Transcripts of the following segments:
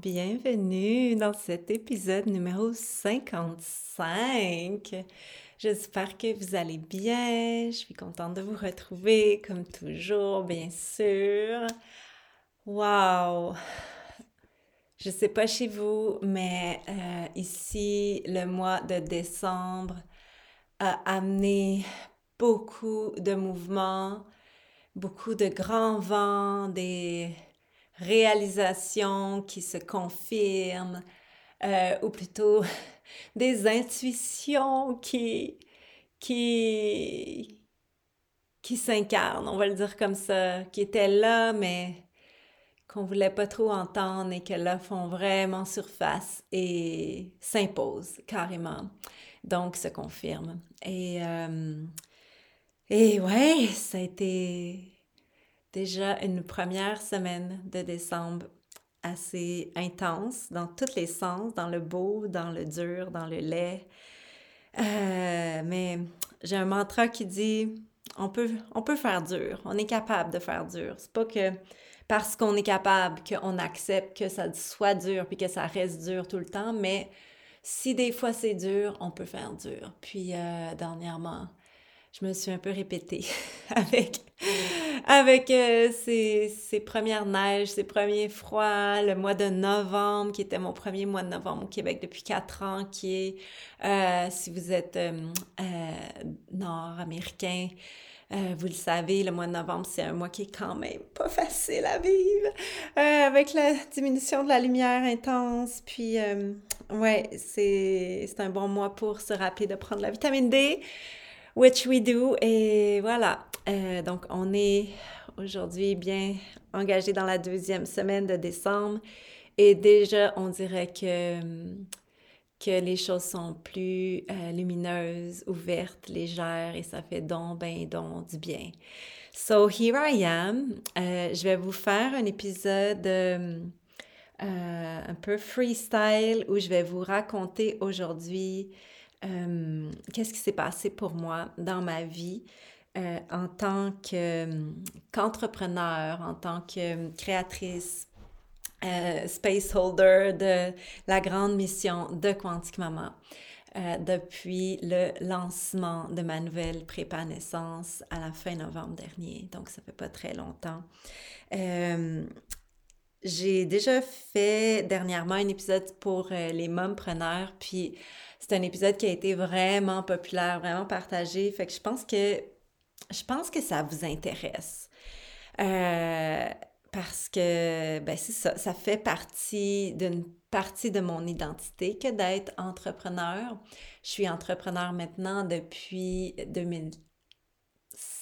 Bienvenue dans cet épisode numéro 55. J'espère que vous allez bien. Je suis contente de vous retrouver comme toujours, bien sûr. Wow! Je sais pas chez vous, mais euh, ici, le mois de décembre a amené beaucoup de mouvements, beaucoup de grands vents, des réalisations qui se confirment, euh, ou plutôt des intuitions qui, qui, qui s'incarnent, on va le dire comme ça, qui étaient là, mais qu'on voulait pas trop entendre et que là font vraiment surface et s'imposent carrément. Donc, se confirment. Et, euh, et ouais, ça a été déjà une première semaine de décembre assez intense dans tous les sens, dans le beau, dans le dur, dans le lait. Euh, mais j'ai un mantra qui dit on peut, on peut faire dur, on est capable de faire dur. C'est pas que parce qu'on est capable qu'on accepte que ça soit dur puis que ça reste dur tout le temps, mais si des fois c'est dur, on peut faire dur. Puis euh, dernièrement, je me suis un peu répétée avec, avec euh, ces, ces, premières neiges, ces premiers froids, le mois de novembre, qui était mon premier mois de novembre au Québec depuis quatre ans, qui est, euh, si vous êtes euh, nord-américain, vous le savez, le mois de novembre, c'est un mois qui est quand même pas facile à vivre, avec la diminution de la lumière intense. Puis, ouais, c'est un bon mois pour se rappeler de prendre la vitamine D which we do. Et voilà, euh, donc on est aujourd'hui bien engagé dans la deuxième semaine de décembre. Et déjà, on dirait que, que les choses sont plus euh, lumineuses, ouvertes, légères, et ça fait donc, ben, donc du bien. So, here I am. Euh, je vais vous faire un épisode un peu freestyle où je vais vous raconter aujourd'hui euh, qu'est-ce qui s'est passé pour moi dans ma vie euh, en tant qu'entrepreneur, en tant que créatrice, euh, space holder de la grande mission de Quantique Maman. depuis le lancement de ma nouvelle prépa naissance à la fin novembre dernier. Donc, ça fait pas très longtemps. j'ai déjà fait dernièrement un épisode pour les mompreneurs, puis c'est un épisode qui a été vraiment populaire, vraiment partagé. Fait que je pense que je pense que ça vous intéresse. Euh, parce que, ben c'est ça, ça fait partie d'une partie de mon identité que d'être entrepreneur. Je suis entrepreneur maintenant depuis 2000,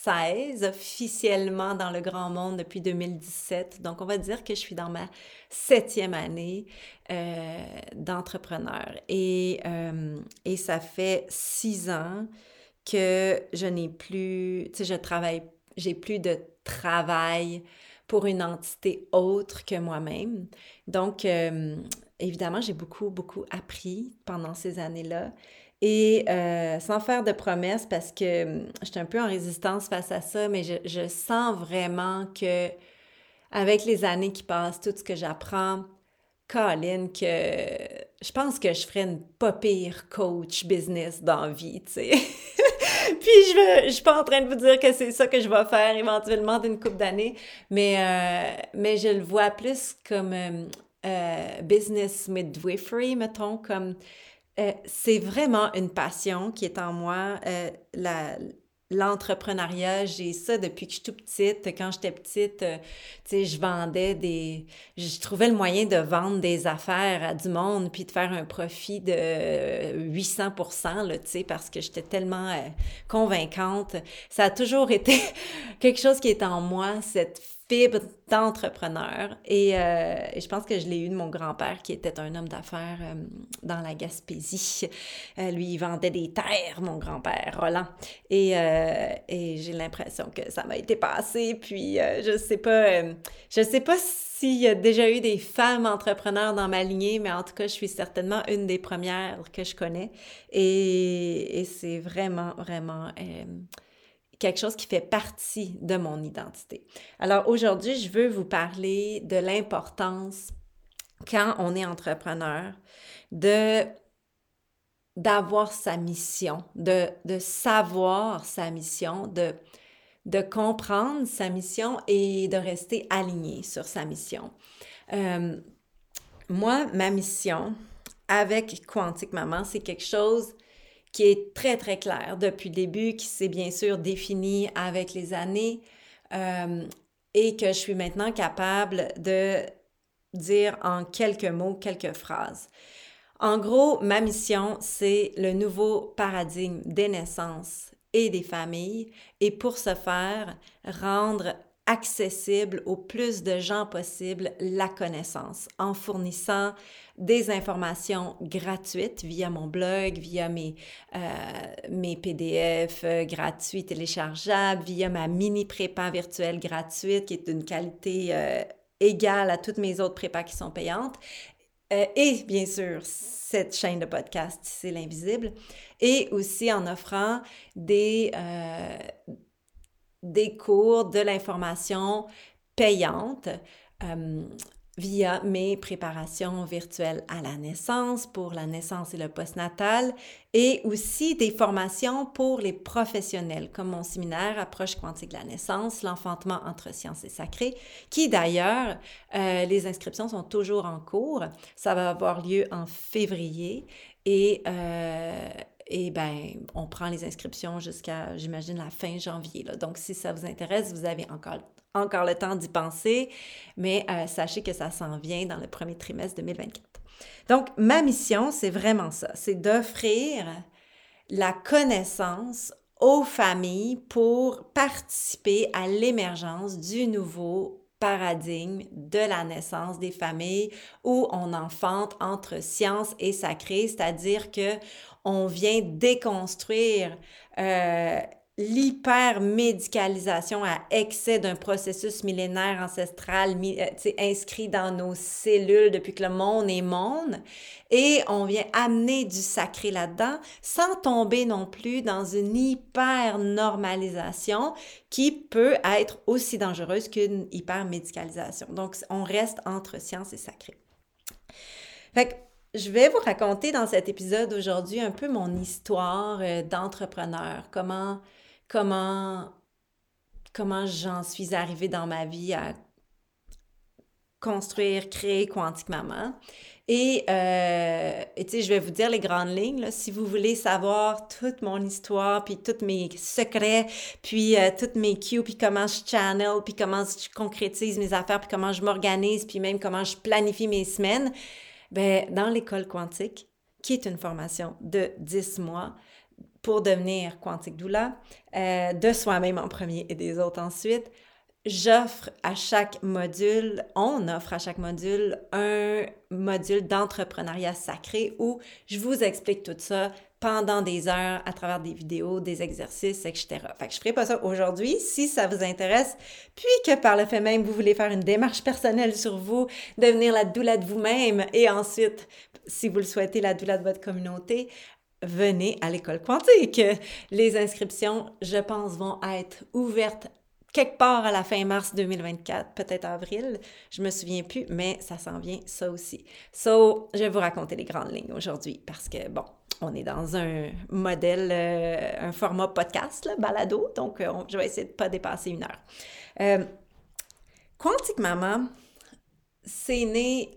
officiellement dans le grand monde depuis 2017. Donc, on va dire que je suis dans ma septième année euh, d'entrepreneur. Et, euh, et ça fait six ans que je n'ai plus, tu sais, je travaille, j'ai plus de travail pour une entité autre que moi-même. Donc, euh, évidemment, j'ai beaucoup, beaucoup appris pendant ces années-là. Et euh, sans faire de promesses, parce que hum, j'étais un peu en résistance face à ça, mais je, sens vraiment que avec les années qui passent, tout ce que j'apprends, Colin, que je pense que je ferais une pas pire coach business dans vie, tu sais. Puis je ne suis pas en train de vous dire que c'est ça que je vais faire éventuellement d'une couple d'années, mais, euh, mais je le vois plus comme hum, euh, business midwifery, mettons, comme euh, c'est vraiment une passion qui est en moi, euh, l'entrepreneuriat, j'ai ça depuis que je suis toute petite. Quand j'étais petite, tu sais, je vendais des... Je trouvais le moyen de vendre des affaires à du monde puis de faire un profit de 800 là, tu sais, parce que j'étais tellement convaincante. Ça a toujours été quelque chose qui est en moi, cette fibre d'entrepreneur. Et, euh, et, je pense que je l'ai eu de mon grand-père, qui était un homme d'affaires euh, dans la Gaspésie. Euh, lui, il vendait des terres, mon grand-père, Roland. Et, et j'ai l'impression que ça m'a été passé. Puis, je sais pas, je sais pas s'il y a déjà eu des femmes entrepreneurs dans ma lignée, mais en tout cas, je suis certainement une des premières que je connais. Et, et c'est vraiment, vraiment quelque chose qui fait partie de mon identité. Alors aujourd'hui, je veux vous parler de l'importance quand on est entrepreneur de d'avoir sa mission, de, savoir sa mission, de, de comprendre sa mission et de rester aligné sur sa mission. Euh, moi, ma mission avec Quantique Maman, c'est quelque chose qui est très, très clair depuis le début, qui s'est bien sûr défini avec les années euh, et que je suis maintenant capable de dire en quelques mots, quelques phrases. En gros, ma mission, c'est le nouveau paradigme des naissances et des familles et pour ce faire, rendre accessible au plus de gens possible la connaissance en fournissant des informations gratuites via mon blog, via mes, euh, mes PDF euh, gratuits téléchargeables, via ma mini prépa virtuelle gratuite qui est d'une qualité euh, égale à toutes mes autres prépas qui sont payantes. et bien sûr, cette chaîne de podcast, c'est l'invisible. Et aussi en offrant des, des cours, de l'information payante via mes préparations virtuelles à la naissance, pour la naissance et le postnatal, et aussi des formations pour les professionnels, comme mon séminaire Approche quantique de la naissance, l'enfantement entre sciences et sacré, qui d'ailleurs, euh, les inscriptions sont toujours en cours. Ça va avoir lieu en février et... Euh, et ben, on prend les inscriptions jusqu'à, j'imagine, la fin janvier. Là. Donc, si ça vous intéresse, vous avez encore encore le temps d'y penser, mais euh, sachez que ça s'en vient dans le premier trimestre 2024. Donc, ma mission, c'est vraiment ça, c'est d'offrir la connaissance aux familles pour participer à l'émergence du nouveau paradigme de la naissance des familles où on enfante entre science et sacré, c'est-à-dire que on vient déconstruire euh, l'hypermédicalisation à excès d'un processus millénaire ancestral euh, inscrit dans nos cellules depuis que le monde est monde et on vient amener du sacré là-dedans sans tomber non plus dans une hyper-normalisation qui peut être aussi dangereuse qu'une hypermédicalisation. Donc, on reste entre science et sacré. Fait je vais vous raconter dans cet épisode aujourd'hui un peu mon histoire euh, d'entrepreneur, comment comment, comment j'en suis arrivée dans ma vie à construire, créer Quantique Maman. Et, euh, tu sais, je vais vous dire les grandes lignes. Si vous voulez savoir toute mon histoire, puis tous mes secrets, puis euh, toutes mes cues, puis comment je channel, puis comment je concrétise mes affaires, puis comment je m'organise, puis même comment je planifie mes semaines, ben dans l'école quantique, qui est une formation de 10 mois, pour devenir quantique doula, euh, de soi-même en premier et des autres ensuite. J'offre à chaque module, on offre à chaque module un module d'entrepreneuriat sacré où je vous explique tout ça pendant des heures à travers des vidéos, des exercices, etc. Fait que je ferai pas ça aujourd'hui si ça vous intéresse, puis que par le fait même vous voulez faire une démarche personnelle sur vous, devenir la doula de vous-même et ensuite, si vous le souhaitez, la doula de votre communauté, venez à l'école quantique. Les inscriptions, je pense, vont être ouvertes quelque part à la fin mars 2024, peut-être avril, je me souviens plus, mais ça s'en vient, ça aussi. So, je vais vous raconter les grandes lignes aujourd'hui parce que, bon, on est dans un modèle, euh, un format podcast, balado, donc euh, je vais essayer de pas dépasser une heure. Euh, Quantique Maman, c'est né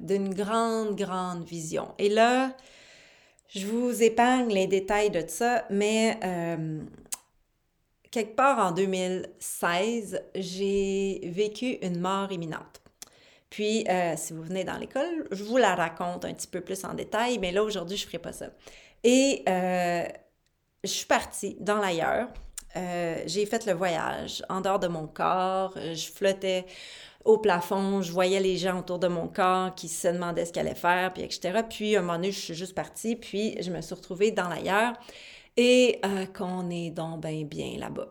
d'une grande, grande vision. Et là, je vous épargne les détails de ça, mais euh, quelque part en 2016, j'ai vécu une mort imminente. Puis, euh, si vous venez dans l'école, je vous la raconte un petit peu plus en détail, mais là, aujourd'hui, je ne ferai pas ça. Et euh, je suis partie dans l'ailleurs. J'ai fait le voyage en dehors de mon corps. Je flottais au plafond, je voyais les gens autour de mon corps qui se demandaient ce qu'ils allaient faire, puis etc. Puis, à un moment donné, je suis juste partie, puis je me suis retrouvée dans l'ailleurs et qu'on est donc bien bien là-bas.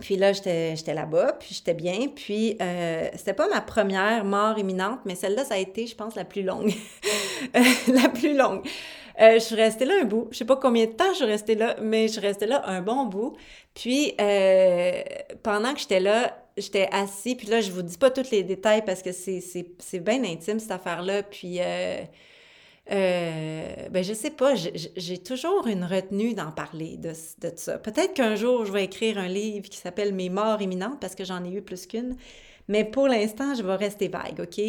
Puis là, j'étais là-bas, puis j'étais bien. Puis euh, c'était pas ma première mort imminente, mais celle-là, ça a été, je pense, la plus longue. la plus longue. Euh, je suis restée là un bout. Je sais pas combien de temps je suis restée là, mais je suis restée là un bon bout. Puis euh, pendant que j'étais là, j'étais assis. Puis là, je vous dis pas tous les détails parce que c'est bien intime, cette affaire-là. Puis euh, euh, ben je sais pas, j'ai toujours une retenue d'en parler de, de ça. Peut-être qu'un jour, je vais écrire un livre qui s'appelle Mes morts imminentes parce que j'en ai eu plus qu'une. Mais pour l'instant, je vais rester vague, OK?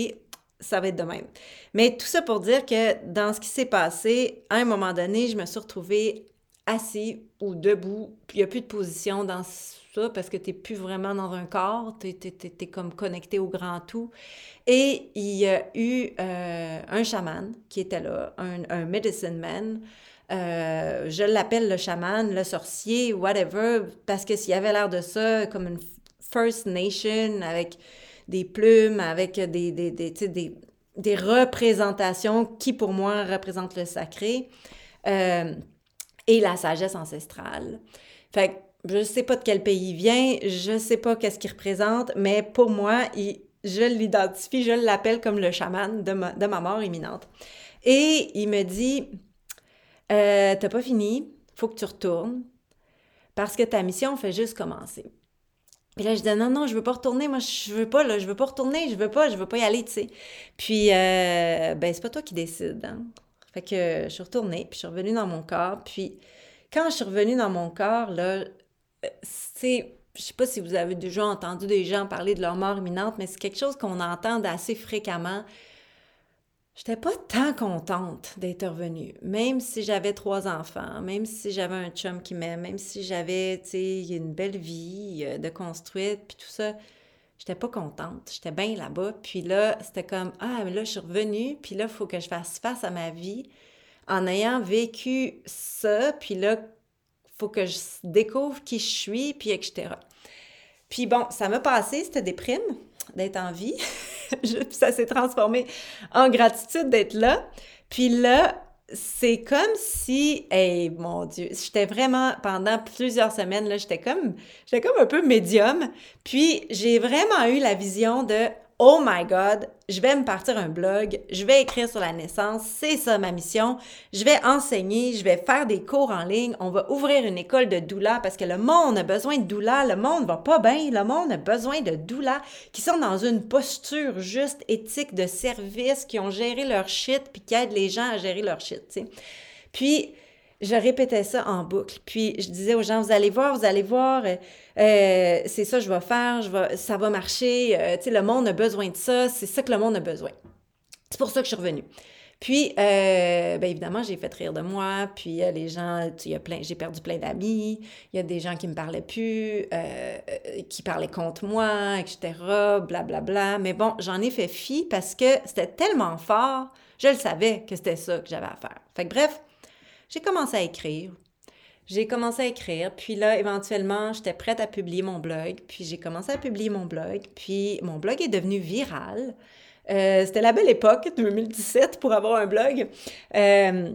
Ça va être de même. Mais tout ça pour dire que dans ce qui s'est passé, à un moment donné, je me suis retrouvée assis ou debout, puis il n'y a plus de position dans parce que tu n'es plus vraiment dans un corps, tu es, comme connecté au grand tout. Et il y a eu euh, un chaman qui était là, un, medicine man. Euh, je l'appelle le chaman, le sorcier, whatever, parce que s'il avait l'air de ça, comme une First Nation avec des plumes, avec des, des, des, des, représentations qui, pour moi, représentent le sacré euh, et la sagesse ancestrale. Fait je ne sais pas de quel pays il vient, je ne sais pas qu'est-ce qu'il représente, mais pour moi, je l'identifie, je l'appelle comme le chaman de ma, de ma, mort imminente. Et il me dit, euh, t'as pas fini, faut que tu retournes, parce que ta mission fait juste commencer. Et là, je dis non, non, je veux pas retourner, moi, je veux pas, là, je veux pas retourner, je veux pas, je veux pas y aller, tu sais. Puis, euh, ben, c'est pas toi qui décides, hein. Fait que je suis retournée, puis je suis revenue dans mon corps, puis quand je suis revenue dans mon corps, là, c'est, je sais pas si vous avez déjà entendu des gens parler de leur mort imminente, mais c'est quelque chose qu'on entend assez fréquemment. J'étais pas tant contente d'être revenue, même si j'avais trois enfants, même si j'avais un chum qui m'aime, même si j'avais, tu une belle vie euh, de construite, puis tout ça. J'étais pas contente. J'étais bien là-bas. Puis là, c'était comme, ah, mais là, je suis revenue, puis là, il faut que je fasse face à ma vie en ayant vécu ça, puis là, faut que je découvre qui je suis, puis etc. Puis bon, ça m'a passé, cette déprime d'être en vie. ça s'est transformé en gratitude d'être là. Puis là, c'est comme si, hey, mon Dieu, j'étais vraiment, pendant plusieurs semaines, là, j'étais comme, j'étais comme un peu médium. Puis j'ai vraiment eu la vision de, oh my God, je vais me partir un blog, je vais écrire sur la naissance, c'est ça ma mission. Je vais enseigner, je vais faire des cours en ligne, on va ouvrir une école de doula parce que le monde a besoin de doula, le monde va pas bien, le monde a besoin de doula qui sont dans une posture juste éthique de service, qui ont géré leur shit puis qui aident les gens à gérer leur shit, tu sais. Puis je répétais ça en boucle. Puis je disais aux gens, vous allez voir, vous allez voir, euh, euh, c'est ça que je vais faire, je vais, ça va marcher, euh, tu sais, le monde a besoin de ça, c'est ça que le monde a besoin. C'est pour ça que je suis revenue. Puis, bien évidemment, j'ai fait rire de moi, puis les gens, il y a plein, j'ai perdu plein d'amis, il y a des gens qui me parlaient plus, qui parlaient contre moi, etc., blablabla. Bla, bla. Mais bon, j'en ai fait fi parce que c'était tellement fort, je le savais que c'était ça que j'avais à faire. Fait que bref, j'ai commencé à écrire. J'ai commencé à écrire, puis là, éventuellement, j'étais prête à publier mon blog, puis j'ai commencé à publier mon blog, puis mon blog est devenu viral. Euh, c'était la belle époque, 2017, pour avoir un blog. Euh,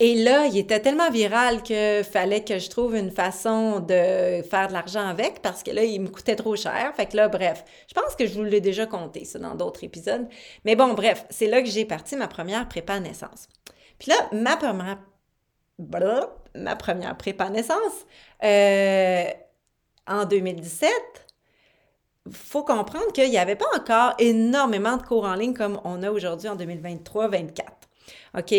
et là, il était tellement viral qu'il fallait que je trouve une façon de faire de l'argent avec parce que là, il me coûtait trop cher. Fait que là, bref, je pense que je vous l'ai déjà compté, ça, dans d'autres épisodes. Mais bon, bref, c'est là que j'ai parti ma première prépa naissance. Puis là, ma première ma première prépa naissance, euh, en 2017, faut comprendre qu'il n'y avait pas encore énormément de cours en ligne comme on a aujourd'hui en 2023-24. OK?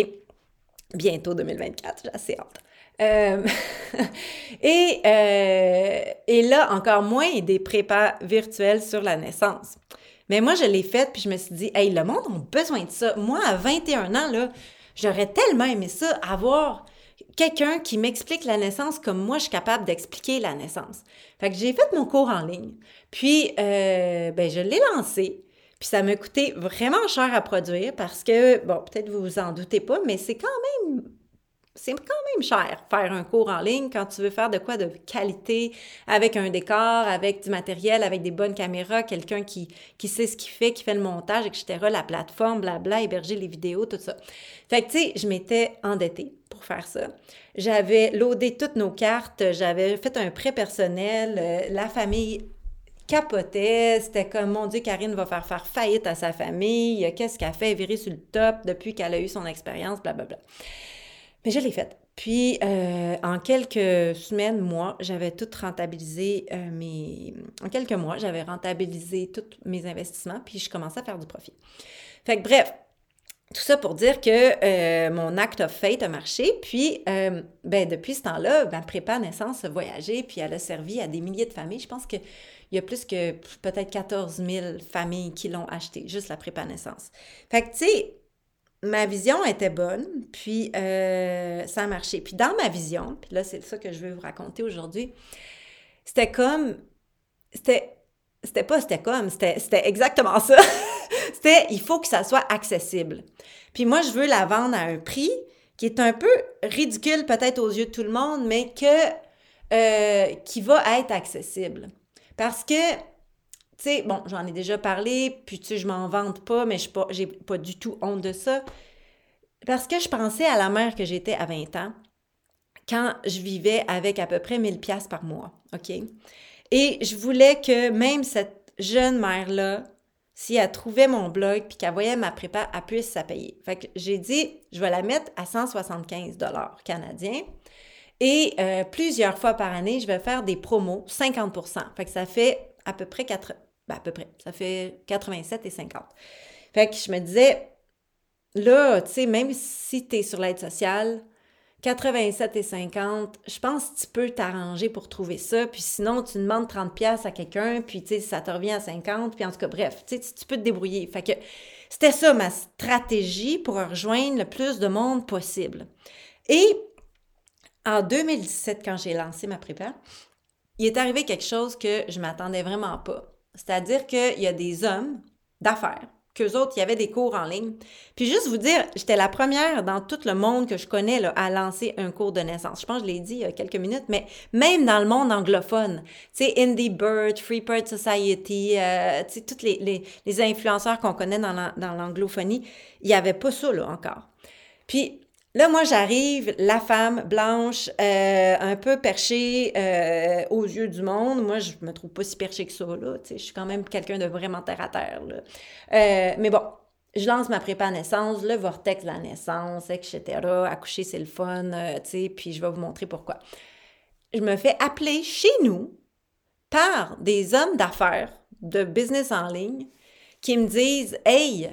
Bientôt 2024, j'ai assez hâte. Euh, et, euh, et là, encore moins des prépas virtuels sur la naissance. Mais moi, je l'ai faite, puis je me suis dit, hey, le monde a besoin de ça. Moi, à 21 ans, là, j'aurais tellement aimé ça, avoir quelqu'un qui m'explique la naissance comme moi je suis capable d'expliquer la naissance. Fait que j'ai fait mon cours en ligne. Puis, euh, ben, je l'ai lancé. Puis ça m'a coûté vraiment cher à produire parce que, bon, peut-être vous vous en doutez pas, mais c'est quand même c'est quand même cher faire un cours en ligne quand tu veux faire de quoi de qualité, avec un décor, avec du matériel, avec des bonnes caméras, quelqu'un qui, qui sait ce qu'il fait, qui fait le montage, etc., la plateforme, blabla, héberger les vidéos, tout ça. Fait que, tu sais, je m'étais endettée faire ça. J'avais loadé toutes nos cartes, j'avais fait un prêt personnel, euh, la famille capotait. C'était comme, mon Dieu, Karine va faire faire faillite à sa famille. Qu'est-ce qu'elle fait? Virer sur le top depuis qu'elle a eu son expérience, blablabla. Mais je l'ai faite. Puis, euh, en quelques semaines, mois, j'avais tout rentabilisé euh, mes... En quelques mois, j'avais rentabilisé tous mes investissements, puis je commençais à faire du profit. Fait que bref, tout ça pour dire que euh, mon act of faith a marché. Puis, ben, depuis ce temps-là, ma prépa naissance a voyagé, puis elle a servi à des milliers de familles. Je pense qu'il y a plus que peut-être 14 000 familles qui l'ont acheté, juste la prépa naissance. Fait que, tu sais, ma vision était bonne, puis euh, ça a marché. Puis dans ma vision, puis là, c'est ça que je veux vous raconter aujourd'hui, c'était comme, c'était, c'était pas c'était comme, c'était exactement ça. c'était, il faut que ça soit accessible. Puis moi, je veux la vendre à un prix qui est un peu ridicule peut-être aux yeux de tout le monde, mais que, euh, qui va être accessible. Parce que tu sais, bon, j'en ai déjà parlé, puis tu sais, je m'en vante pas, mais je n'ai pas, pas du tout honte de ça. Parce que je pensais à la mère que j'étais à 20 ans, quand je vivais avec à peu près 1000 pièces par mois, OK? Et je voulais que même cette jeune mère-là, si elle trouvait mon blog puis qu'elle voyait ma prépa, elle puisse ça payer. Fait que j'ai dit, je vais la mettre à 175 dollars canadiens. Et euh, plusieurs fois par année, je vais faire des promos, 50 Fait que ça fait à peu près 4, ben, à peu près. Ça fait 87 et 50. Fait que je me disais, là, tu sais, même si tu es sur l'aide sociale, 87 et 50, je pense que tu peux t'arranger pour trouver ça. Puis sinon, tu demandes 30 pièces à quelqu'un, puis tu sais, ça te revient à 50. Puis en tout cas, bref, tu sais, tu peux te débrouiller. Fait que c'était ça ma stratégie pour rejoindre le plus de monde possible. Et en 2017, quand j'ai lancé ma prépa, il est arrivé quelque chose que je m'attendais vraiment pas. C'est-à-dire qu'il y a des hommes d'affaires, autres, il y avait des cours en ligne. Puis juste vous dire, j'étais la première dans tout le monde que je connais à lancer un cours de naissance. Je pense que je l'ai dit il y a quelques minutes, mais même dans le monde anglophone, tu sais, Indie Bird, Free Bird Society, euh, tu sais, tous les, les, influenceurs qu'on connaît dans l'anglophonie, il n'y avait pas ça là encore. Puis Là, moi, j'arrive, la femme blanche, euh, un peu perchée euh, aux yeux du monde. Moi, je me trouve pas si perchée que ça, là. je suis quand même quelqu'un de vraiment terre à terre, là. Euh, mais bon, je lance ma prépa naissance, le vortex de la naissance, etc. Accoucher, c'est le fun, tu sais, puis je vais vous montrer pourquoi. Je me fais appeler chez nous par des hommes d'affaires de business en ligne qui me disent Hey,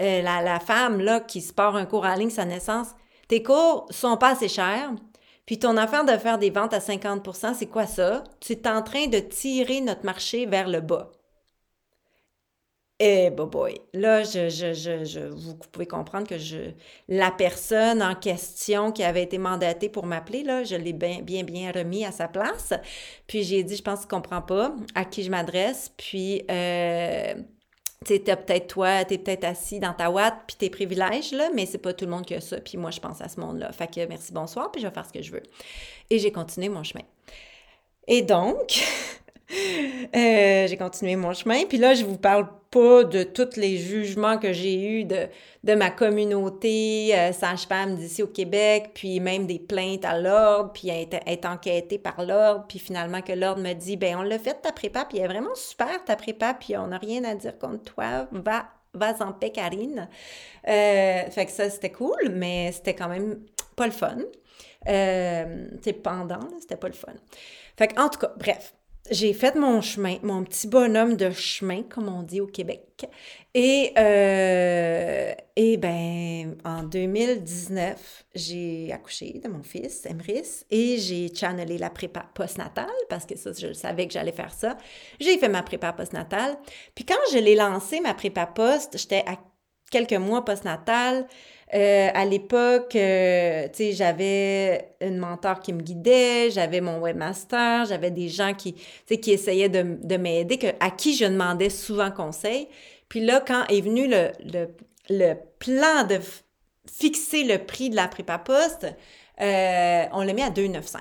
euh, la, femme là, qui se un cours en ligne, sa naissance, tes cours sont pas assez chers. Puis ton affaire de faire des ventes à 50% c'est quoi ça? Tu es en train de tirer notre marché vers le bas. Eh, boy, boy. Là, je, vous pouvez comprendre que je, la personne en question qui avait été mandatée pour m'appeler, là, je l'ai bien, bien, bien remis à sa place. Puis j'ai dit, je pense qu'il ne comprend pas à qui je m'adresse. Puis, euh, tu sais, peut-être toi, tu es peut-être assis dans ta ouate, puis tes privilèges, là, mais c'est pas tout le monde qui a ça, puis moi, je pense à ce monde-là. Fait que merci, bonsoir, puis je vais faire ce que je veux. Et j'ai continué mon chemin. Et donc, Euh, j'ai continué mon chemin. Puis là, je vous parle pas de tous les jugements que j'ai eus de, de ma communauté euh, sage-femme d'ici au Québec, puis même des plaintes à l'ordre, puis être, enquêtée par l'ordre, puis finalement que l'ordre me dit, ben on l'a fait ta prépa, puis elle est vraiment super ta prépa, puis on n'a rien à dire contre toi, va, va en paix, Karine. Euh, fait que ça, c'était cool, mais c'était quand même pas le fun. Euh, c'est pendant, c'était pas le fun. Fait que, en tout cas, bref, j'ai fait mon chemin, mon petit bonhomme de chemin, comme on dit au Québec. Et, euh, et ben, en 2019, j'ai accouché de mon fils, Emrys, et j'ai channelé la prépa postnatale, parce que ça, je savais que j'allais faire ça. J'ai fait ma prépa postnatale. Puis quand je l'ai lancé, ma prépa post, j'étais à quelques mois postnatal. Euh, à l'époque, euh, tu sais, j'avais une mentor qui me guidait, j'avais mon webmaster, j'avais des gens qui, qui essayaient de, de m'aider, à qui je demandais souvent conseil. Puis là, quand est venu le, le, le plan de fixer le prix de la prépa poste, euh, on l'a mis à 2,95.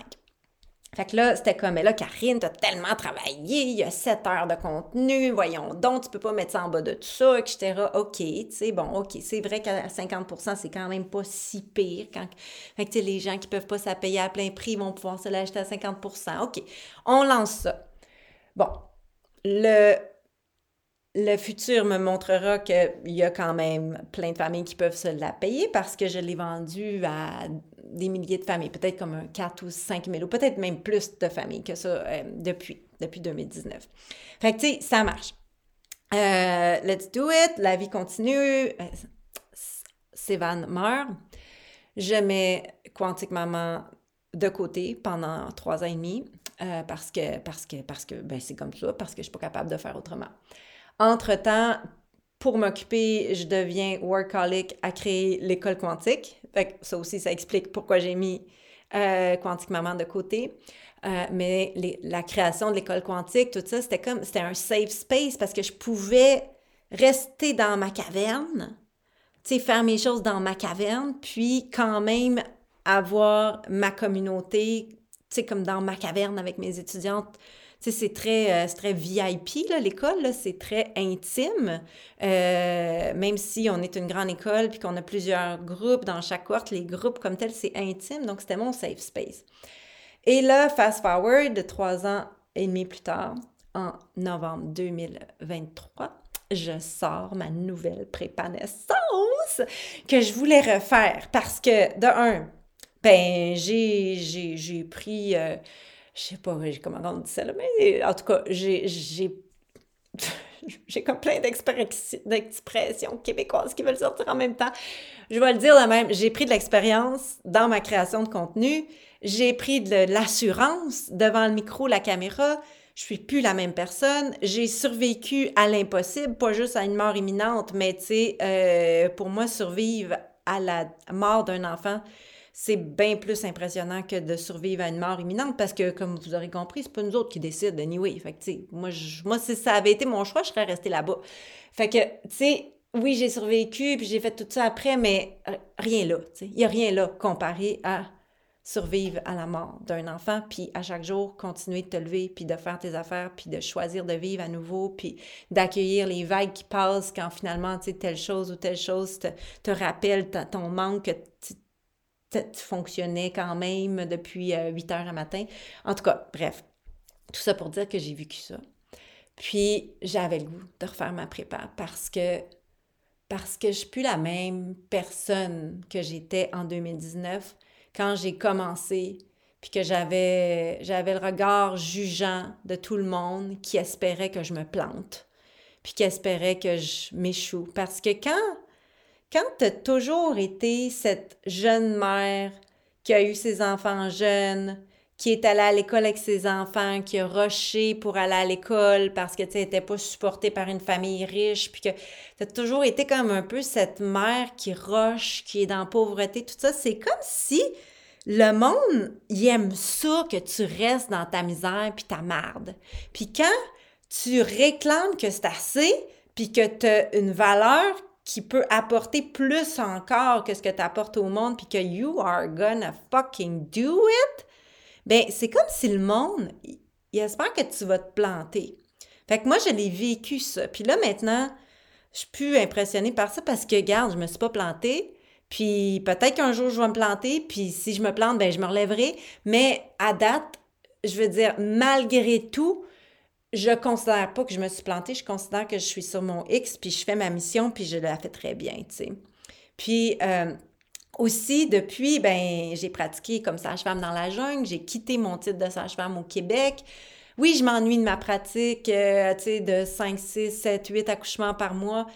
Fait que là, c'était comme, mais là, Karine, t'as tellement travaillé, il y a 7 heures de contenu, voyons donc, tu peux pas mettre ça en bas de tout ça, etc. OK, tu sais, bon, OK, c'est vrai qu'à 50% c'est quand même pas si pire. Quand... Fait que, tu sais, les gens qui peuvent pas se à plein prix vont pouvoir se l'acheter à 50% OK, on lance ça. Bon, le le futur me montrera qu'il y a quand même plein de familles qui peuvent se la payer parce que je l'ai vendu à des milliers de familles, peut-être comme un 4 ou 5 000 ou peut-être même plus de familles que ça euh, depuis, depuis 2019. Fait que, tu sais, ça marche. Euh, let's do it, la vie continue. Euh, Sévan meurt. Je mets Quantique Maman de côté pendant trois ans et demi parce que, parce que, parce que, ben, c'est comme ça, parce que je ne suis pas capable de faire autrement. Entre-temps, pour m'occuper, je deviens workaholic à créer l'école quantique. Fait ça aussi, ça explique pourquoi j'ai mis euh, Quantique Maman de côté. Euh, mais la création de l'école quantique, tout ça, c'était comme, c'était un safe space parce que je pouvais rester dans ma caverne, tu sais, faire mes choses dans ma caverne, puis quand même avoir ma communauté, tu sais, comme dans ma caverne avec mes étudiantes, c'est très, euh, très VIP, l'école, c'est très intime. Euh, même si on est une grande école puis qu'on a plusieurs groupes dans chaque cohorte, les groupes comme tels, c'est intime. Donc, c'était mon safe space. Et là, fast forward, trois ans et demi plus tard, en novembre 2023, je sors ma nouvelle prépa naissance que je voulais refaire parce que, de un, ben, j'ai pris... Euh, je sais pas comment on dit ça, mais en tout cas, j'ai, j'ai, j'ai comme plein d'expressions québécoises qui veulent sortir en même temps. Je vais le dire de même, j'ai pris de l'expérience dans ma création de contenu, j'ai pris de l'assurance devant le micro, la caméra, je suis plus la même personne, j'ai survécu à l'impossible, pas juste à une mort imminente, mais tu sais, euh, pour moi, survivre à la mort d'un enfant, c'est bien plus impressionnant que de survivre à une mort imminente parce que, comme vous aurez compris, c'est pas nous autres qui décident, anyway. Fait que, moi, moi, si ça avait été mon choix, je serais restée là-bas. Fait que, tu sais, oui, j'ai survécu, puis j'ai fait tout ça après, mais rien là. Il n'y a rien là comparé à survivre à la mort d'un enfant, puis à chaque jour, continuer de te lever, puis de faire tes affaires, puis de choisir de vivre à nouveau, puis d'accueillir les vagues qui passent quand finalement, tu telle chose ou telle chose te, te rappelle ton manque, que fonctionnait quand même depuis 8 euh, heures à matin. En tout cas, bref, tout ça pour dire que j'ai vécu ça. Puis j'avais le goût de refaire ma prépa parce que parce que je suis plus la même personne que j'étais en 2019 quand j'ai commencé puis que j'avais j'avais le regard jugeant de tout le monde qui espérait que je me plante puis qui espérait que je m'échoue parce que quand quand tu as toujours été cette jeune mère qui a eu ses enfants jeunes, qui est allée à l'école avec ses enfants, qui a rushé pour aller à l'école parce que tu n'étais pas supportée par une famille riche, puis que tu as toujours été comme un peu cette mère qui roche, qui est dans la pauvreté, tout ça, c'est comme si le monde, il aime ça que tu restes dans ta misère puis ta marde. Puis quand tu réclames que c'est assez, puis que tu as une valeur qui peut apporter plus encore que ce que tu apportes au monde, puis que you are gonna fucking do it, ben c'est comme si le monde, il espère que tu vas te planter. Fait que moi, je l'ai vécu ça. Puis là, maintenant, je suis plus impressionnée par ça parce que, regarde, je me suis pas plantée. Puis peut-être qu'un jour, je vais me planter. Puis si je me plante, ben je me relèverai. Mais à date, je veux dire, malgré tout, je considère pas que je me suis plantée, je considère que je suis sur mon X, puis je fais ma mission, puis je la fais très bien, tu sais. Puis euh, aussi, depuis, ben, j'ai pratiqué comme sage-femme dans la jungle, j'ai quitté mon titre de sage-femme au Québec. Oui, je m'ennuie de ma pratique, euh, tu sais, de 5, 6, 7, 8 accouchements par mois,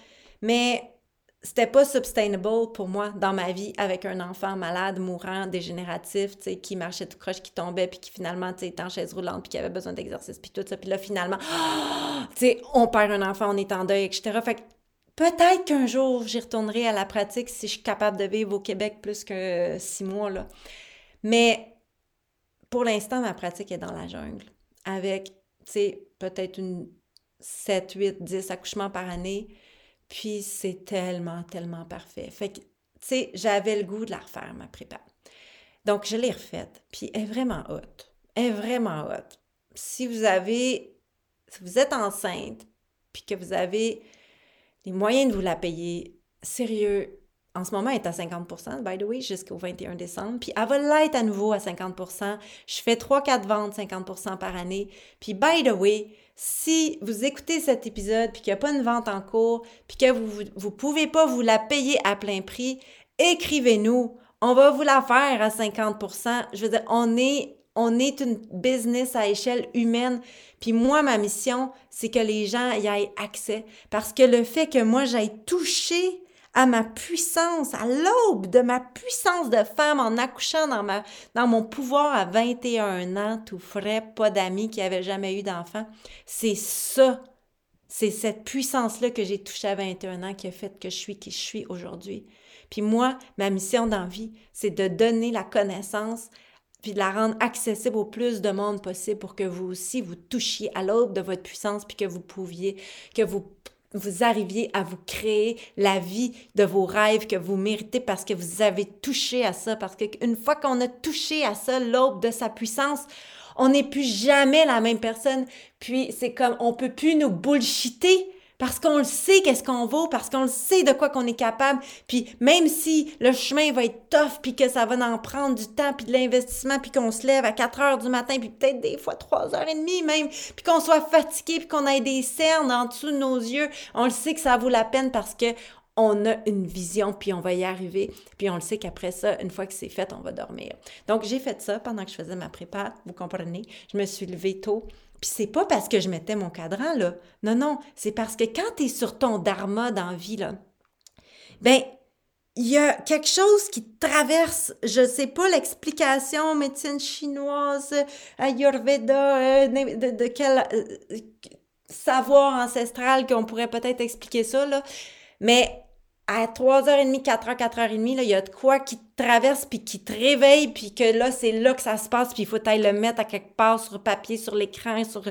mais c'était pas sustainable pour moi dans ma vie avec un enfant malade, mourant, dégénératif, qui marchait tout croche, qui tombait, puis qui finalement, était en chaise roulante, puis qui avait besoin d'exercice, puis tout ça. Puis là, finalement, on perd un enfant, on est en deuil, etc. Fait Peut-être qu'un jour, j'y retournerai à la pratique si je suis capable de vivre au Québec plus que six mois. Là. Mais pour l'instant, ma pratique est dans la jungle. Avec, tu sais, peut-être une 7, 8, 10 accouchements par année. Puis c'est tellement, tellement parfait. Fait que, tu sais, j'avais le goût de la refaire, ma prépa. Donc, je l'ai refaite. Puis elle est vraiment haute. Elle est vraiment haute. Si vous avez, si vous êtes enceinte, puis que vous avez les moyens de vous la payer, sérieux, en ce moment, elle est à 50% by the way, jusqu'au 21 décembre. Puis elle va l'être à nouveau à 50% Je fais 3-4 ventes 50% par année. Puis by the way, si vous écoutez cet épisode puis qu'il n'y a pas une vente en cours, puis que vous ne pouvez pas vous la payer à plein prix, écrivez-nous. On va vous la faire à 50% Je veux dire, on est on est une business à échelle humaine. Puis moi, ma mission, c'est que les gens y aient accès. Parce que le fait que moi, j'aille toucher à ma puissance, à l'aube de ma puissance de femme en accouchant dans, ma, dans mon pouvoir à 21 ans, tout frais, pas d'amis qui n'avaient jamais eu d'enfant. C'est ça, c'est cette puissance-là que j'ai touchée à 21 ans qui a fait que je suis qui je suis aujourd'hui. Puis moi, ma mission dans vie, c'est de donner la connaissance puis de la rendre accessible au plus de monde possible pour que vous aussi vous touchiez à l'aube de votre puissance puis que vous pouviez que vous vous arriviez à vous créer la vie de vos rêves que vous méritez parce que vous avez touché à ça. Parce qu'une fois qu'on a touché à ça, l'aube de sa puissance, on n'est plus jamais la même personne. Puis c'est comme, on peut plus nous bullshiter parce qu'on le sait qu'est-ce qu'on vaut, parce qu'on le sait de quoi qu'on est capable. Puis même si le chemin va être tough, puis que ça va en prendre du temps, puis de l'investissement, puis qu'on se lève à 4 heures du matin, puis peut-être des fois 3 heures et demie même, puis qu'on soit fatigué, puis qu'on ait des cernes en dessous de nos yeux, on le sait que ça vaut la peine parce que on a une vision, puis on va y arriver. Puis on le sait qu'après ça, une fois que c'est fait, on va dormir. Donc, j'ai fait ça pendant que je faisais ma prépa, vous comprenez. Je me suis levée tôt, puis c'est pas parce que je mettais mon cadran, là. Non, non, c'est parce que quand tu es sur ton dharma dans la vie, là, ben, il y a quelque chose qui traverse, je sais pas l'explication, médecine chinoise, ayurveda, euh, de, de, quel euh, savoir ancestral qu'on pourrait peut-être expliquer ça, là. Mais à 3h30, 4h, 4h30, là, il y a de quoi qui te traverse, puis qui te réveille, puis que là, c'est là que ça se passe, puis il faut aller le mettre à quelque part sur papier, sur l'écran, sur,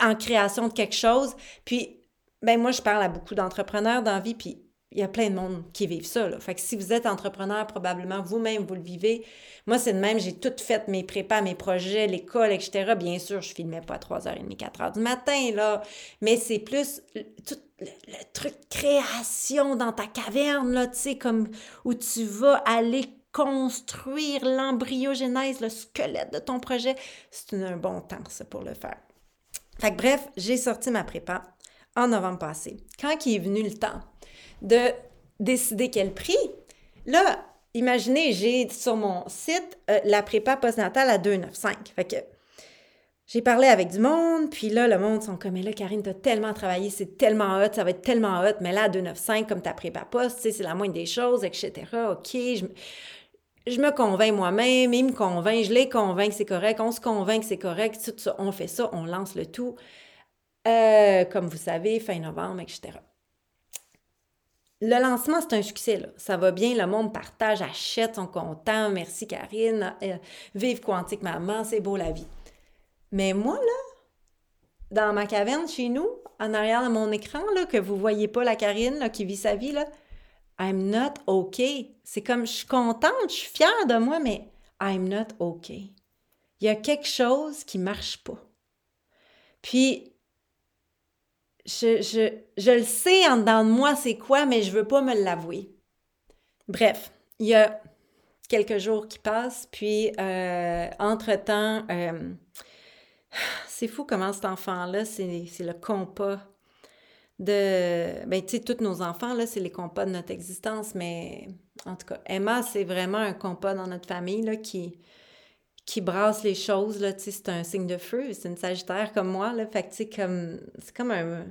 en création de quelque chose. Puis, ben moi, je parle à beaucoup d'entrepreneurs dans vie, puis il y a plein de monde qui vivent ça. Là. Fait que si vous êtes entrepreneur, probablement vous-même, vous le vivez. Moi, c'est de même, j'ai tout fait mes prépas, mes projets, l'école, etc. Bien sûr, je filmais pas à 3h30, 4h du matin, là. Mais c'est plus tout le, truc création dans ta caverne, là, tu sais, comme où tu vas aller construire l'embryogénèse, le squelette de ton projet. C'est un bon temps, pour le faire. Fait que bref, j'ai sorti ma prépa en novembre passé. Quand il est venu le temps de décider quel prix. Là, imaginez, j'ai sur mon site euh, la prépa postnatale à 2,95. Fait que j'ai parlé avec du monde, puis là, le monde sont comme, mais là, Karine, t'as tellement travaillé, c'est tellement hot, ça va être tellement hot, mais là, à 2,95, comme ta prépa poste, c'est la moindre des choses, etc. OK, je, me convainc moi-même, il me convainc, je les convainc que c'est correct, on se convainc que c'est correct, tout ça, on fait ça, on lance le tout. Euh, comme vous savez, fin novembre, etc le lancement, c'est un succès. Ça va bien, le monde partage, achète, sont contents. Merci Karine. Euh, vive Quantique Maman, c'est beau la vie. Mais moi, là, dans ma caverne chez nous, en arrière de mon écran, là, que vous voyez pas la Karine qui vit sa vie, là, I'm not OK. C'est comme, je suis contente, je suis fière de moi, mais I'm not OK. Il y a quelque chose qui marche pas. Puis, je, je, le sais en dedans de moi c'est quoi, mais je veux pas me l'avouer. Bref, il y a quelques jours qui passent, puis euh, entre-temps, euh, c'est fou comment cet enfant-là, c'est le compas de... Ben, tu sais, tous nos enfants, là, c'est les compas de notre existence, mais en tout cas, Emma, c'est vraiment un compas dans notre famille, là, qui qui brasse les choses, là, tu sais, c'est un signe de feu, c'est une sagittaire comme moi, là, fait que, tu sais, comme, c'est comme un,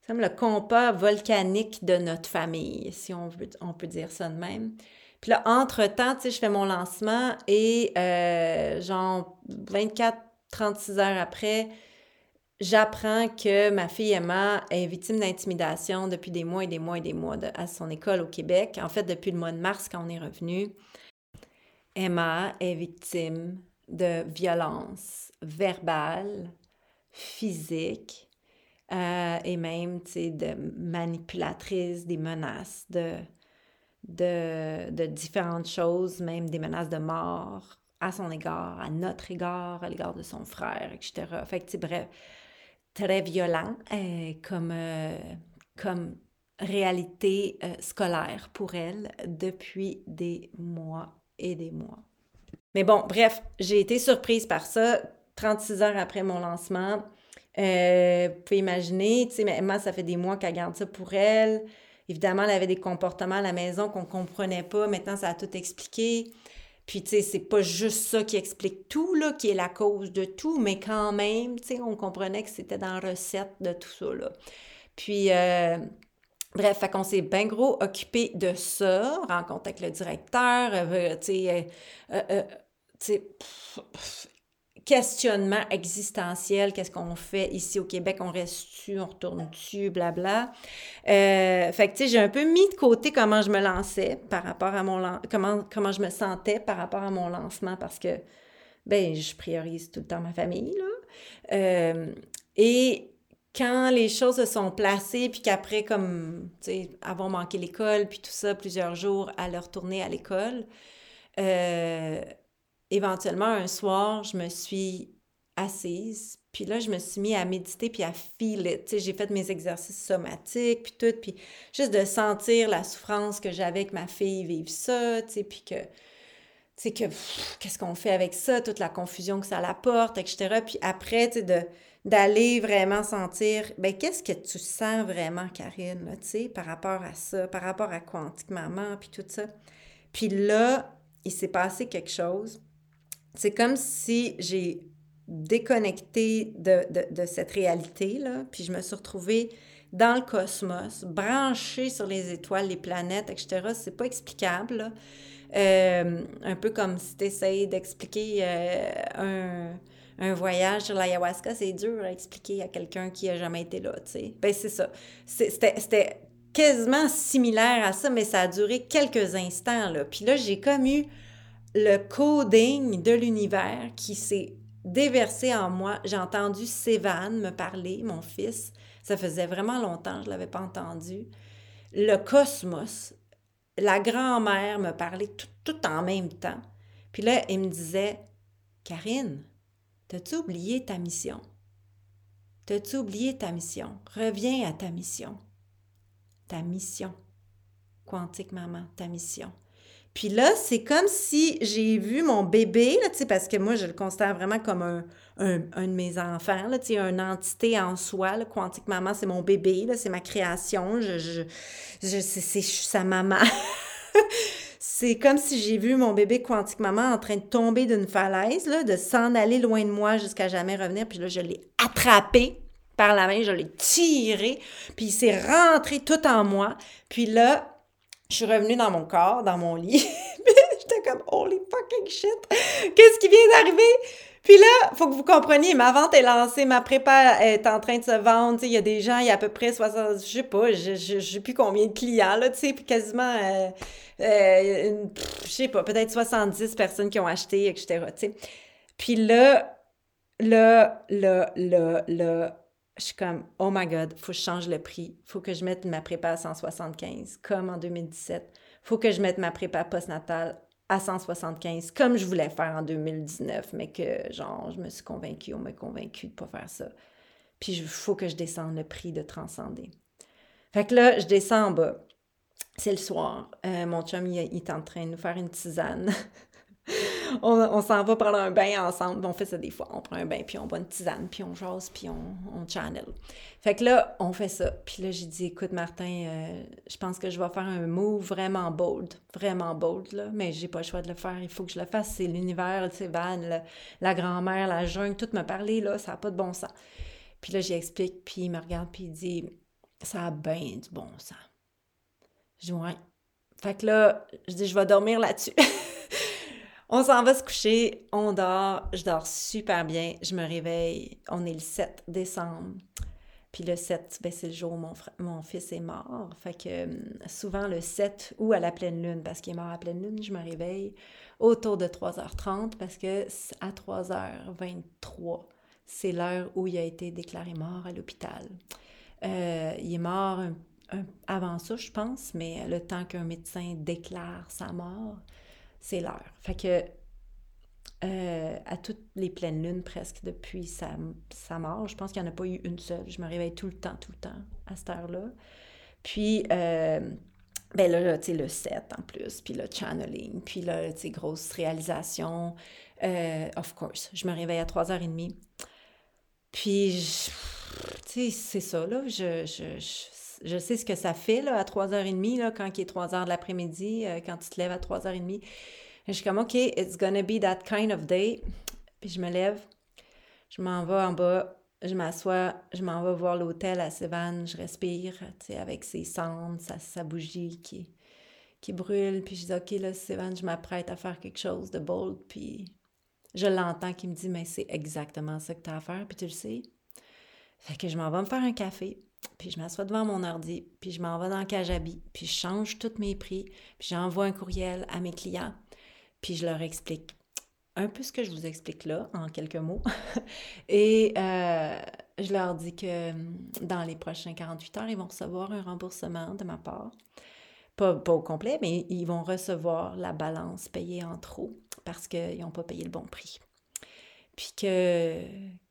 c'est comme le compas volcanique de notre famille, si on, veut, on peut dire ça de même. Puis là, entre-temps, tu sais, je fais mon lancement et, euh, genre, 24, 36 heures après, j'apprends que ma fille Emma est victime d'intimidation depuis des mois et des mois et des mois à son école au Québec. En fait, depuis le mois de mars, quand on est revenu, Emma est victime de violence verbale, physique euh, et même de manipulatrice, des menaces de, différentes choses, même des menaces de mort à son égard, à notre égard, à l'égard de son frère, etc. Fait que, bref, très violent euh, comme, euh, comme réalité scolaire pour elle depuis des mois mois. Mais bon, bref, j'ai été surprise par ça 36 heures après mon lancement. vous pouvez imaginer, tu sais, Emma, ça fait des mois qu'elle garde ça pour elle. Évidemment, elle avait des comportements à la maison qu'on ne comprenait pas. Maintenant, ça a tout expliqué. Puis, tu sais, c'est pas juste ça qui explique tout, là, qui est la cause de tout, mais quand même, tu sais, on comprenait que c'était dans la recette de tout ça, là. Puis, euh, bref, fait qu'on s'est bien gros occupé de ça, rencontre avec le directeur, euh, tu sais, euh, sais, questionnement existentiel, qu'est-ce qu'on fait ici au Québec, on reste-tu, on retourne-tu, blabla. Euh, fait que, tu sais, j'ai un peu mis de côté comment je me lançais par rapport à mon... comment, comment je me sentais par rapport à mon lancement parce que, ben, je priorise tout le temps ma famille, là. Euh, et quand les choses se sont placées, puis qu'après, comme, tu sais, avoir manqué l'école, puis tout ça, plusieurs jours à leur retourner à l'école, euh, éventuellement, un soir, je me suis assise, puis là, je me suis mis à méditer puis à filer. Tu sais, j'ai fait mes exercices somatiques, puis tout, puis juste de sentir la souffrance que j'avais avec ma fille vivre ça, tu sais, puis que, tu sais, que, qu'est-ce qu'on fait avec ça, toute la confusion que ça l'apporte, etc. Puis après, tu sais, de, d'aller vraiment sentir, ben qu'est-ce que tu sens vraiment, Karine, là, tu sais, par rapport à ça, par rapport à Quantique Maman, puis tout ça. Puis là, il s'est passé quelque chose c'est comme si j'ai déconnecté de, cette réalité-là, puis je me suis retrouvée dans le cosmos, branchée sur les étoiles, les planètes, etc. C'est pas explicable. Euh, un peu comme si tu essayes d'expliquer euh, un, voyage sur l'ayahuasca, c'est dur à expliquer à quelqu'un qui a jamais été là, tu sais. Ben, c'est ça. C'était quasiment similaire à ça, mais ça a duré quelques instants, là. Puis là, j'ai comme eu le coding de l'univers qui s'est déversé en moi. J'ai entendu Sévan me parler, mon fils. Ça faisait vraiment longtemps, je ne l'avais pas entendu. Le cosmos, la grand-mère me parlait tout, tout, en même temps. Puis là, il me disait, Karine, t'as-tu oublié ta mission? T'as-tu oublié ta mission? Reviens à ta mission. Ta mission. Quantique maman, ta mission. Puis là, c'est comme si j'ai vu mon bébé, parce que moi, je le considère vraiment comme un, un, de mes enfants, là, une entité en soi. Quantique Maman, c'est mon bébé, c'est ma création. Je, je, je c'est sa maman. c'est comme si j'ai vu mon bébé Quantique Maman en train de tomber d'une falaise, là, de s'en aller loin de moi jusqu'à jamais revenir. Puis là, je l'ai attrapé par la main, je l'ai tiré, puis il s'est rentré tout en moi. Puis là, je suis revenue dans mon corps, dans mon lit. J'étais comme, holy fucking shit! Qu'est-ce qui vient d'arriver? Puis là, faut que vous compreniez, ma vente est lancée, ma prépa est en train de se vendre. Il y a des gens, il y a à peu près 60, je sais pas, je, sais plus combien de clients, là, tu sais, puis quasiment, euh, euh, je sais pas, peut-être 70 personnes qui ont acheté, etc., tu sais. Puis là, là, là, là, là, je suis comme, oh my God, faut que je change le prix. faut que je mette ma prépa à 175, comme en 2017. faut que je mette ma prépa postnatale à 175, comme je voulais faire en 2019, mais que, genre, je me suis convaincue, on m'a convaincue de pas faire ça. Puis, il faut que je descende le prix de transcender. Fait que là, je descends en bas. C'est le soir. Euh, mon chum, il, est en train de nous faire une tisane. on, s'en va prendre un bain ensemble. On fait ça des fois. On prend un bain, puis on boit une tisane, puis on jase, puis on, channel. Fait que là, on fait ça. Puis là, j'ai dit, écoute, Martin, euh, je pense que je vais faire un move vraiment bold. Vraiment bold, là. Mais j'ai pas le choix de le faire. Il faut que je le fasse. C'est l'univers, c'est Van, la grand-mère, la jungle, tout me parler, là. Ça n'a pas de bon sens. Puis là, j'explique, puis il me regarde, puis il dit, ça a bien du bon sens. Je dis, ouais. Fait que là, je dis, je vais dormir là-dessus. On s'en va se coucher, on dort, je dors super bien, je me réveille, on est le 7 décembre. Puis le 7, ben, c'est le jour où mon, mon fils est mort. Fait que hum, souvent le 7 ou à la pleine lune, parce qu'il est mort à pleine lune, je me réveille autour de 3h30 parce que à 3h23, c'est l'heure où il a été déclaré mort à l'hôpital. Euh, il est mort avant ça, je pense, mais le temps qu'un médecin déclare sa mort, c'est l'heure. Fait que euh, à toutes les pleines lunes presque depuis sa, mort, je pense qu'il n'y en a pas eu une seule. Je me réveille tout le temps, tout le temps à cette heure-là. Puis, euh, ben là, tu sais, le set en plus, puis le channeling, puis là, tu sais, grosse réalisation. Euh, of course, je me réveille à 3h30. Puis, tu sais, c'est ça, là. Je, sais ce que ça fait, là, à 3h30, là, quand il est 3h de l'après-midi, quand tu te lèves à 3h30 je suis comme, OK, it's gonna be that kind of day. Puis je me lève, je m'en vais en bas, je m'assois, je m'en vais voir l'hôtel à Sévan, je respire, tu sais, avec ses cendres, sa, bougie qui, qui brûle. Puis je dis, OK, là, Sévan, je m'apprête à faire quelque chose de bold. Puis je l'entends qui me dit, mais c'est exactement ça que tu as à faire, puis tu le sais. Fait que je m'en vais me faire un café, puis je m'assois devant mon ordi, puis je m'en vais dans le Kajabi, puis je change tous mes prix, puis j'envoie un courriel à mes clients puis je leur explique un peu ce que je vous explique là, en quelques mots. Et euh, je leur dis que hum, dans les prochains 48 heures, ils vont recevoir un remboursement de ma part. Pas, pas au complet, mais ils vont recevoir la balance payée en trop parce qu'ils n'ont pas payé le bon prix. Puis que,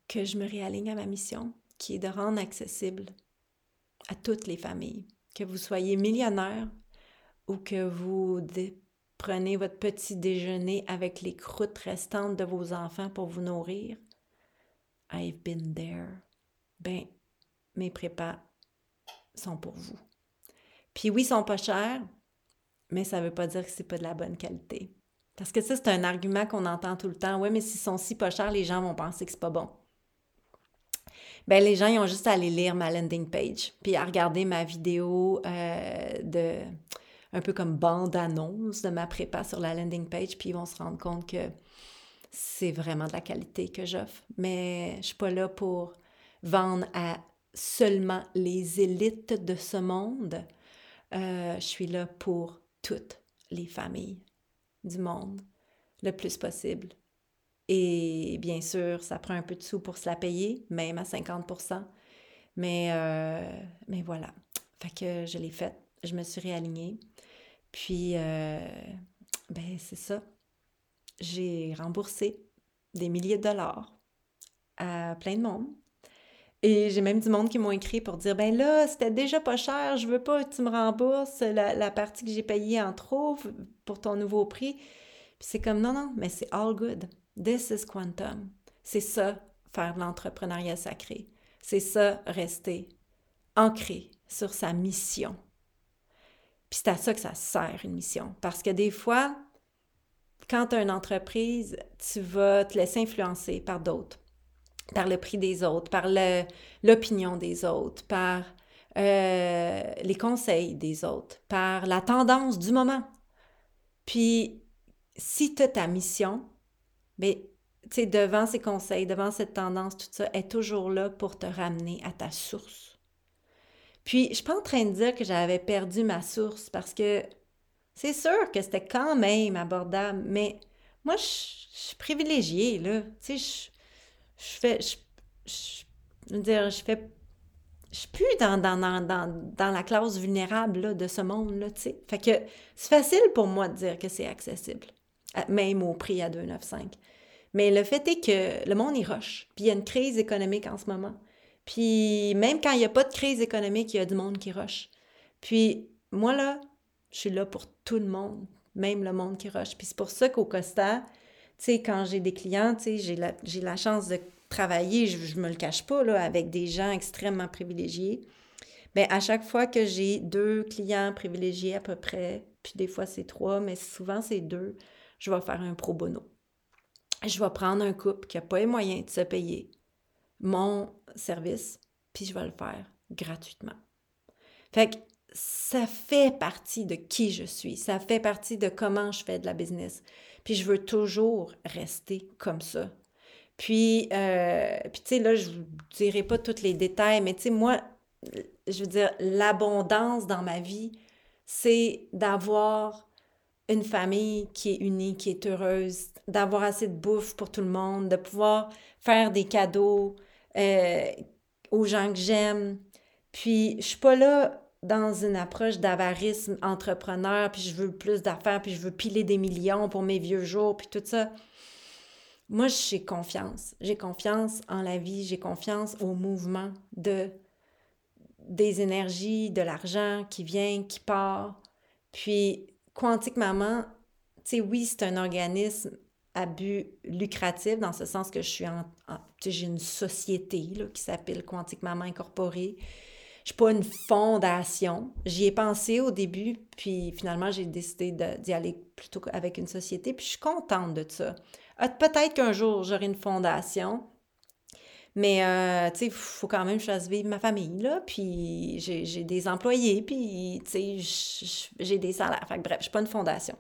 que je me réaligne à ma mission, qui est de rendre accessible à toutes les familles, que vous soyez millionnaire ou que vous prenez votre petit déjeuner avec les croûtes restantes de vos enfants pour vous nourrir. I've been there. Ben, mes prépas sont pour vous. Puis oui, ils sont pas chers, mais ça ne veut pas dire que c'est pas de la bonne qualité. Parce que ça, c'est un argument qu'on entend tout le temps. Oui, mais s'ils sont si pas chers, les gens vont penser que c'est pas bon. Ben, les gens, ils ont juste à aller lire ma landing page, puis à regarder ma vidéo euh, de un peu comme bande-annonce de ma prépa sur la landing page, puis ils vont se rendre compte que c'est vraiment de la qualité que j'offre. Mais je suis pas là pour vendre à seulement les élites de ce monde. Euh, je suis là pour toutes les familles du monde, le plus possible. Et bien sûr, ça prend un peu de sous pour se la payer, même à 50 mais, euh, mais voilà. Fait que je l'ai faite. Je me suis réalignée. Puis, euh, ben, c'est ça. J'ai remboursé des milliers de dollars à plein de monde. Et j'ai même du monde qui m'ont écrit pour dire ben là, c'était déjà pas cher, je veux pas que tu me rembourses la, partie que j'ai payée en trop pour ton nouveau prix. Puis c'est comme non, non, mais c'est all good. This is quantum. C'est ça, faire de l'entrepreneuriat sacré. C'est ça, rester ancré sur sa mission. Puis c'est à ça que ça sert une mission. Parce que des fois, quand tu as une entreprise, tu vas te laisser influencer par d'autres, par le prix des autres, par l'opinion des autres, par euh, les conseils des autres, par la tendance du moment. Puis, si tu as ta mission, mais tu sais, devant ces conseils, devant cette tendance, tout ça, est toujours là pour te ramener à ta source. Puis, je suis pas en train de dire que j'avais perdu ma source parce que c'est sûr que c'était quand même abordable, mais moi, je, suis privilégiée, là. Tu sais, je, fais. Je, fais. Je suis plus dans, dans, dans, dans, la classe vulnérable de ce monde-là, tu sais. Fait que c'est facile pour moi de dire que c'est accessible, même au prix à 2,95. Mais le fait est que le monde y rush, puis il y a une crise économique en ce moment. Puis même quand il n'y a pas de crise économique, il y a du monde qui rush. Puis moi, là, je suis là pour tout le monde, même le monde qui rush. Puis c'est pour ça qu'au Costa, tu sais, quand j'ai des clients, tu sais, j'ai la, la, chance de travailler, je ne me le cache pas, là, avec des gens extrêmement privilégiés. Bien, à chaque fois que j'ai deux clients privilégiés à peu près, puis des fois c'est trois, mais souvent c'est deux, je vais faire un pro bono. Je vais prendre un couple qui n'a pas les moyens de se payer mon service, puis je vais le faire gratuitement. Fait que ça fait partie de qui je suis, ça fait partie de comment je fais de la business. Puis je veux toujours rester comme ça. Puis, euh, tu sais, là, je vous dirai pas tous les détails, mais tu sais, moi, je veux dire, l'abondance dans ma vie, c'est d'avoir une famille qui est unie, qui est heureuse, d'avoir assez de bouffe pour tout le monde, de pouvoir faire des cadeaux euh, aux gens que j'aime. Puis, je suis pas là dans une approche d'avarisme entrepreneur, puis je veux plus d'affaires, puis je veux piler des millions pour mes vieux jours, puis tout ça. Moi, j'ai confiance. J'ai confiance en la vie, j'ai confiance au mouvement de des énergies, de l'argent qui vient, qui part. Puis, Quantique Maman, tu sais, oui, c'est un organisme à but lucratif, dans ce sens que je suis en, j'ai une société là, qui s'appelle Quantique Maman Incorporée. Je suis pas une fondation. J'y ai pensé au début, puis finalement, j'ai décidé d'y aller plutôt avec une société, puis je suis contente de ça. Ah, peut-être qu'un jour, j'aurai une fondation, mais, euh, tu sais, il faut quand même que je fasse vivre ma famille, là. Puis j'ai des employés, puis, tu sais, j'ai des salaires. Fait bref, je suis pas une fondation.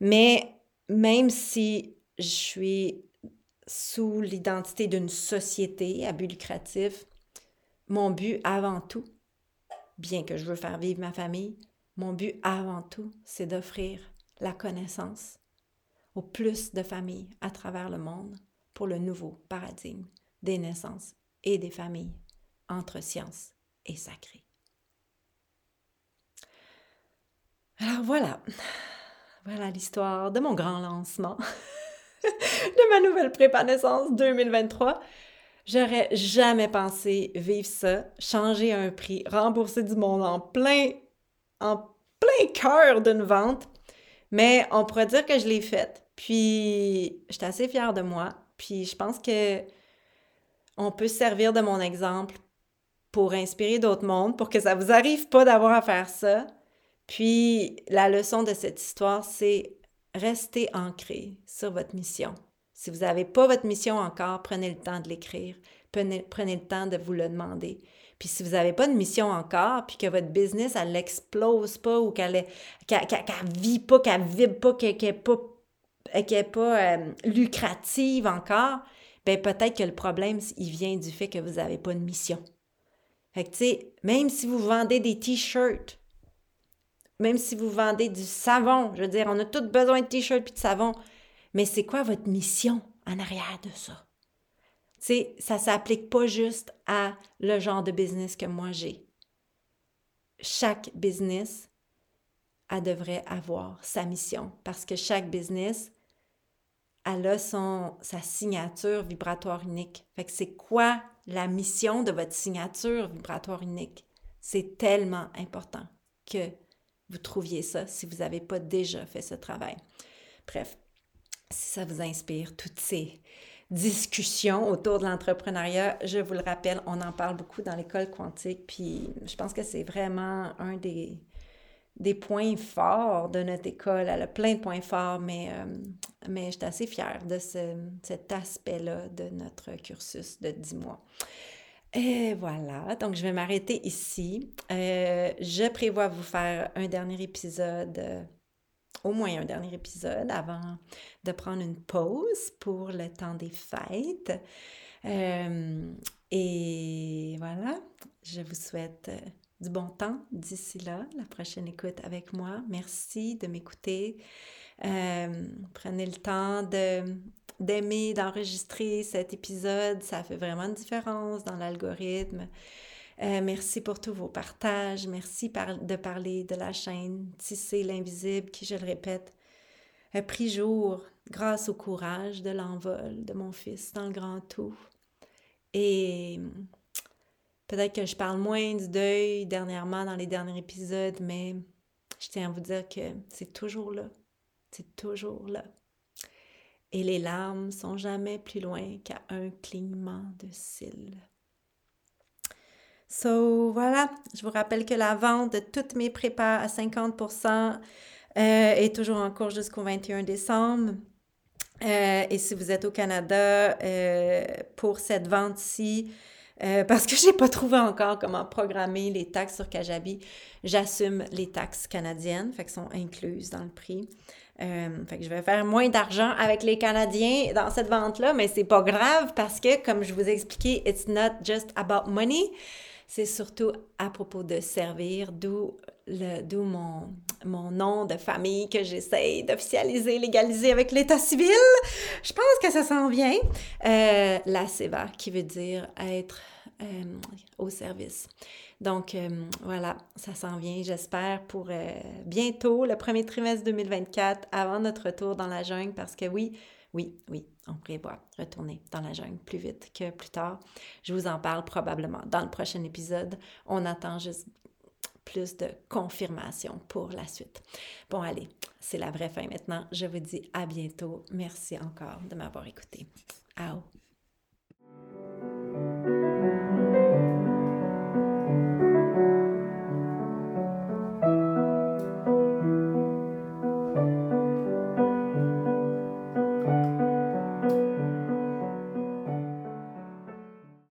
Mais même si je suis sous l'identité d'une société à but lucratif, mon but avant tout, bien que je veux faire vivre ma famille, mon but avant tout, c'est d'offrir la connaissance au plus de familles à travers le monde pour le nouveau paradigme des naissances et des familles entre science et sacré. Alors voilà, voilà l'histoire de mon grand lancement de ma nouvelle prépa naissance 2023. J'aurais jamais pensé vivre ça, changer un prix, rembourser du monde en plein, en plein cœur d'une vente. Mais on pourrait dire que je l'ai faite. Puis, j'étais assez fière de moi. Puis, je pense que on peut se servir de mon exemple pour inspirer d'autres mondes, pour que ça vous arrive pas d'avoir à faire ça. Puis la leçon de cette histoire, c'est rester ancré sur votre mission. Si vous n'avez pas votre mission encore, prenez le temps de l'écrire, prenez, le temps de vous le demander. Puis si vous n'avez pas de mission encore, puis que votre business, elle n'explose pas ou qu'elle ne vit pas, qu'elle vibre pas, qu'elle n'est pas, pas euh, lucrative encore, ben peut-être que le problème, il vient du fait que vous n'avez pas de mission. Fait que, tu sais, même si vous vendez des t-shirts, même si vous vendez du savon, je veux dire, on a tous besoin de t-shirts et de savon, mais c'est quoi votre mission en arrière de ça? Tu sais, ça ne s'applique pas juste à le genre de business que moi j'ai. Chaque business, devrait avoir sa mission parce que chaque business, elle a sa signature vibratoire unique. Fait que c'est quoi la mission de votre signature vibratoire unique? C'est tellement important que vous trouviez ça si vous n'avez pas déjà fait ce travail. Bref, si ça vous inspire, toutes ces discussions autour de l'entrepreneuriat, je vous le rappelle, on en parle beaucoup dans l'école quantique, puis je pense que c'est vraiment un des, des points forts de notre école. Elle a plein de points forts, mais, euh, mais je assez fière de cet aspect-là de notre cursus de 10 mois. Et voilà, donc je vais m'arrêter ici. Euh, je prévois vous faire un dernier épisode, euh, au moins un dernier épisode, avant de prendre une pause pour le temps des fêtes. et voilà, je vous souhaite du bon temps d'ici là, la prochaine écoute avec moi. Merci de m'écouter. Euh, prenez le temps d'aimer, d'enregistrer cet épisode. Ça fait vraiment une différence dans l'algorithme. Euh, merci pour tous vos partages. Merci de parler de la chaîne Tisser l'invisible qui, je le répète, a pris jour grâce au courage de l'envol de mon fils dans le grand tout. Et Peut-être que je parle moins du deuil dernièrement dans les derniers épisodes, mais je tiens à vous dire que c'est toujours là. C'est toujours là. Et les larmes sont jamais plus loin qu'à un clignement de cils. So, voilà, je vous rappelle que la vente de toutes mes prépas à 50% euh, est toujours en cours jusqu'au 21 décembre. Euh, et si vous êtes au Canada, euh, pour cette vente-ci, euh, parce que j'ai pas trouvé encore comment programmer les taxes sur Kajabi. J'assume les taxes canadiennes, fait sont incluses dans le prix. Euh, fait que je vais faire moins d'argent avec les Canadiens dans cette vente-là, mais c'est pas grave parce que, comme je vous ai expliqué, it's not just about money. C'est surtout à propos de servir, d'où mon, mon nom de famille que j'essaye d'officialiser, légaliser avec l'état civil. Je pense que ça s'en vient. Euh, la SEVA, qui veut dire être euh, au service. Donc euh, voilà, ça s'en vient, j'espère, pour bientôt, le premier trimestre 2024, avant notre retour dans la jungle, parce que oui, oui, oui, on prévoit retourner dans la jungle plus vite que plus tard. Je vous en parle probablement dans le prochain épisode. On attend juste plus de confirmation pour la suite. Bon, allez, c'est la vraie fin maintenant. Je vous dis à bientôt. Merci encore de m'avoir écouté. Au.